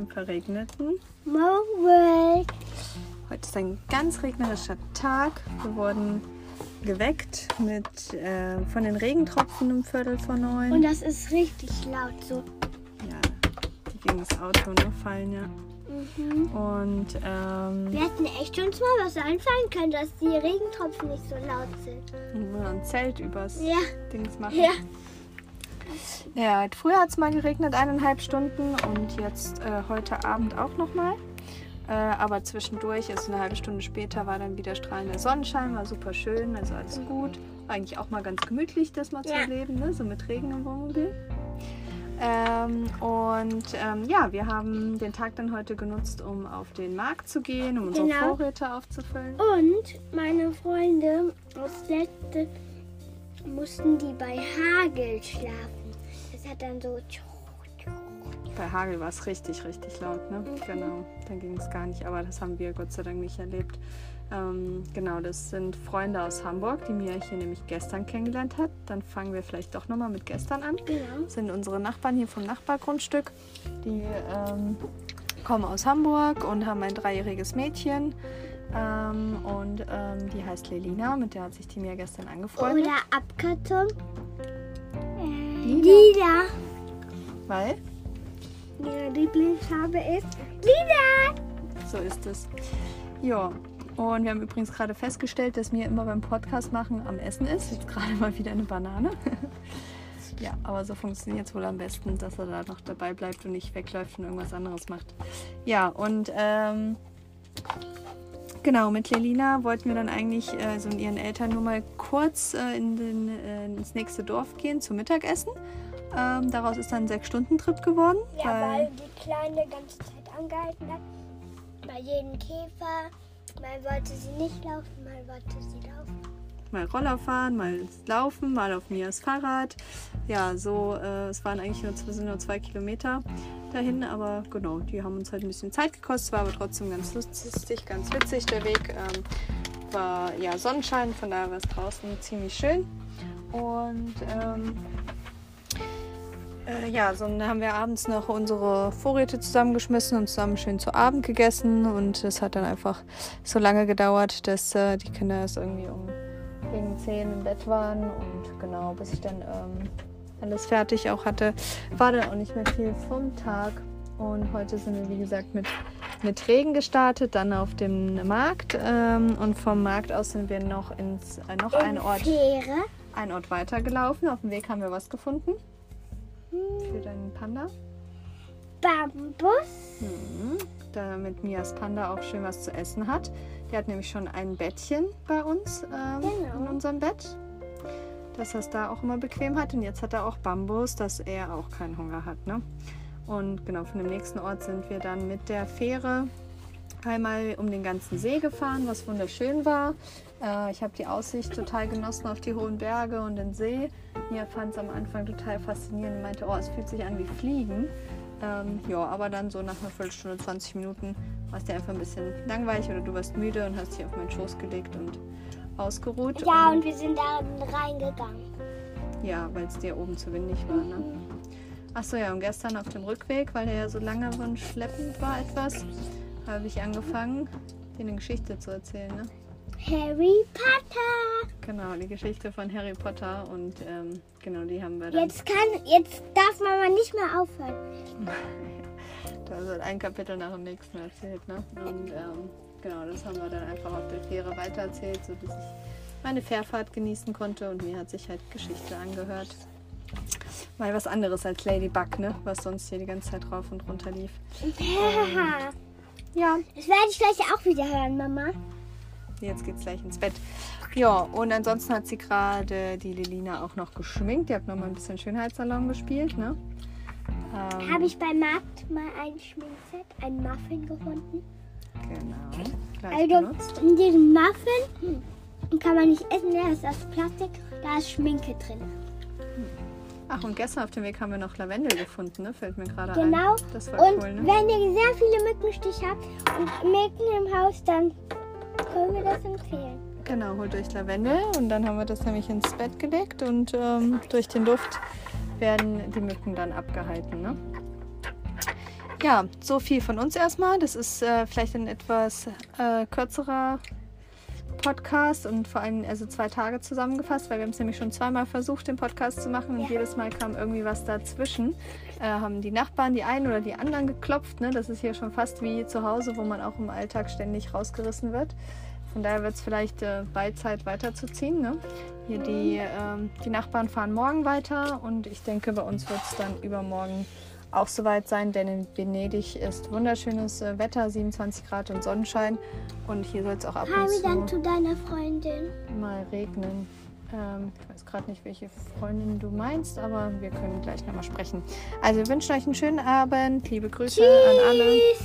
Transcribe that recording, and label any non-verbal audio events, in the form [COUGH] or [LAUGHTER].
einem verregneten Morgen. Heute ist ein ganz regnerischer Tag. Wir wurden geweckt mit, äh, von den Regentropfen um Viertel vor neun. Und das ist richtig laut so. ja, die gegen das Auto ne, fallen, ja. Mhm. Und ähm, Wir hätten echt uns mal was einfallen können, dass die Regentropfen nicht so laut sind. wir ein Zelt übers Ja. Dings machen. Ja. Ja, früher hat es mal geregnet, eineinhalb Stunden und jetzt äh, heute Abend auch nochmal. Äh, aber zwischendurch, also eine halbe Stunde später, war dann wieder strahlender Sonnenschein, war super schön, also alles gut. War eigentlich auch mal ganz gemütlich, das mal zu erleben, ne? so mit Regen im Wohnmobil. Ähm, und ähm, ja, wir haben den Tag dann heute genutzt, um auf den Markt zu gehen, um unsere Genau. Vorräte aufzufüllen. Und meine Freunde aus letzte mussten die bei Hagel schlafen. Hat dann so. Bei Hagel war es richtig, richtig laut, ne? Genau, da ging es gar nicht, aber das haben wir Gott sei Dank nicht erlebt. Ähm, genau, das sind Freunde aus Hamburg, die Mia hier nämlich gestern kennengelernt hat. Dann fangen wir vielleicht doch nochmal mit gestern an. Genau. Das sind unsere Nachbarn hier vom Nachbargrundstück. Die ähm, kommen aus Hamburg und haben ein dreijähriges Mädchen. Ähm, und ähm, die heißt Lelina, mit der hat sich die Mia gestern angefreundet. Oder Abkürzung. Lila. Lila. Weil, Ihre Lieblingsfarbe ist Lila. So ist es. Ja, und wir haben übrigens gerade festgestellt, dass mir immer beim Podcast machen am Essen ist. Jetzt gerade mal wieder eine Banane. [LAUGHS] ja, aber so funktioniert es wohl am besten, dass er da noch dabei bleibt und nicht wegläuft und irgendwas anderes macht. Ja, und ähm, genau, mit Lelina wollten wir dann eigentlich äh, so in ihren Eltern nur mal kurz äh, in den, äh, ins nächste Dorf gehen zum Mittagessen. Ähm, daraus ist dann ein Sechs-Stunden-Trip geworden. Ja, weil die Kleine ganze Zeit angehalten hat. Bei jedem Käfer. Mal wollte sie nicht laufen, mal wollte sie laufen. Mal Roller fahren, mal laufen, mal auf Mias Fahrrad. Ja, so, äh, es waren eigentlich nur, es sind nur zwei Kilometer dahin, aber genau, die haben uns halt ein bisschen Zeit gekostet, war aber trotzdem ganz lustig, ganz witzig. Der Weg ähm, war ja Sonnenschein, von daher war es draußen ziemlich schön. Und ähm, äh, ja, so dann haben wir abends noch unsere Vorräte zusammengeschmissen und zusammen schön zu Abend gegessen. Und es hat dann einfach so lange gedauert, dass äh, die Kinder erst irgendwie um gegen 10 im Bett waren. Und genau, bis ich dann ähm, alles fertig auch hatte, war dann auch nicht mehr viel vom Tag. Und heute sind wir, wie gesagt, mit, mit Regen gestartet, dann auf dem Markt. Ähm, und vom Markt aus sind wir noch ins äh, noch einen Ort, Fähre. einen Ort weiter gelaufen. Auf dem Weg haben wir was gefunden für deinen Panda. Bambus. Mhm. Damit Mias Panda auch schön was zu essen hat. Der hat nämlich schon ein Bettchen bei uns ähm, Genau. in unserem Bett, dass er es da auch immer bequem hat. Und jetzt hat er auch Bambus, dass er auch keinen Hunger hat. Ne? Und genau, von dem nächsten Ort sind wir dann mit der Fähre einmal um den ganzen See gefahren, was wunderschön war. Äh, ich habe die Aussicht total genossen auf die hohen Berge und den See. Mia fand es am Anfang total faszinierend und meinte, oh, es fühlt sich an wie Fliegen. Ähm, ja, aber dann so nach einer Viertelstunde, 20 Minuten war es dir einfach ein bisschen langweilig oder du warst müde und hast dich auf meinen Schoß gelegt und ausgeruht. Ja, und wir sind da reingegangen. Ja, weil es dir oben zu windig war, ne? Achso, ja, und gestern auf dem Rückweg, weil der ja so lange und schleppend war etwas, habe ich angefangen, dir eine Geschichte zu erzählen, ne? Harry Potter. Genau, die Geschichte von Harry Potter und ähm, genau, die haben wir dann. Jetzt kann, jetzt darf Mama nicht mehr aufhören. [LAUGHS] Da wird ein Kapitel nach dem nächsten erzählt, ne? Und ähm, genau, das haben wir dann einfach auf der Fähre weitererzählt, sodass ich meine Fährfahrt genießen konnte und mir hat sich halt Geschichte angehört. Mal was anderes als Ladybug, ne? Was sonst hier die ganze Zeit rauf und runter lief. Ja, Das werde ich gleich auch wieder hören, Mama. jetzt geht's gleich ins Bett. Ja, und ansonsten hat sie gerade die Lilina auch noch geschminkt. Die hat noch mal ein bisschen Schönheitssalon gespielt, ne? Ähm, Habe ich beim Markt mal ein Schminkset, ein Muffin gefunden. Genau. Gleich Also benutzt. in diesem Muffin hm, kann man nicht essen, der ist aus Plastik, da ist Schminke drin. Ach, und gestern auf dem Weg haben wir noch Lavendel gefunden, ne? Fällt mir gerade Genau. ein. Das war Und cool, ne? wenn ihr sehr viele Mückenstiche habt und Mücken im Haus, dann können wir das empfehlen. Genau, holt euch Lavendel und dann haben wir das nämlich ins Bett gelegt und ähm, durch den Duft werden die Mücken dann abgehalten, ne? ja, so viel von uns erstmal. Das ist äh, vielleicht ein etwas äh, kürzerer Podcast und vor allem also zwei Tage zusammengefasst, weil wir haben es nämlich schon zweimal versucht, den Podcast zu machen und Ja. jedes Mal kam irgendwie was dazwischen. Äh, haben die Nachbarn die einen oder die anderen geklopft. Ne? Das ist hier schon fast wie zu Hause, wo man auch im Alltag ständig rausgerissen wird. Von daher wird es vielleicht äh, bald Zeit weiterzuziehen. Ne? Hier die, ähm, die Nachbarn fahren morgen weiter und ich denke, bei uns wird es dann übermorgen auch soweit sein, denn in Venedig ist wunderschönes äh, Wetter, 27 Grad und Sonnenschein. Und hier soll es auch ab und Harry, dann zu zu deiner Freundin. mal regnen. Ähm, ich weiß gerade nicht, welche Freundin du meinst, aber wir können gleich nochmal sprechen. Also wir wünschen euch einen schönen Abend. Liebe Grüße an alle. Tschüss.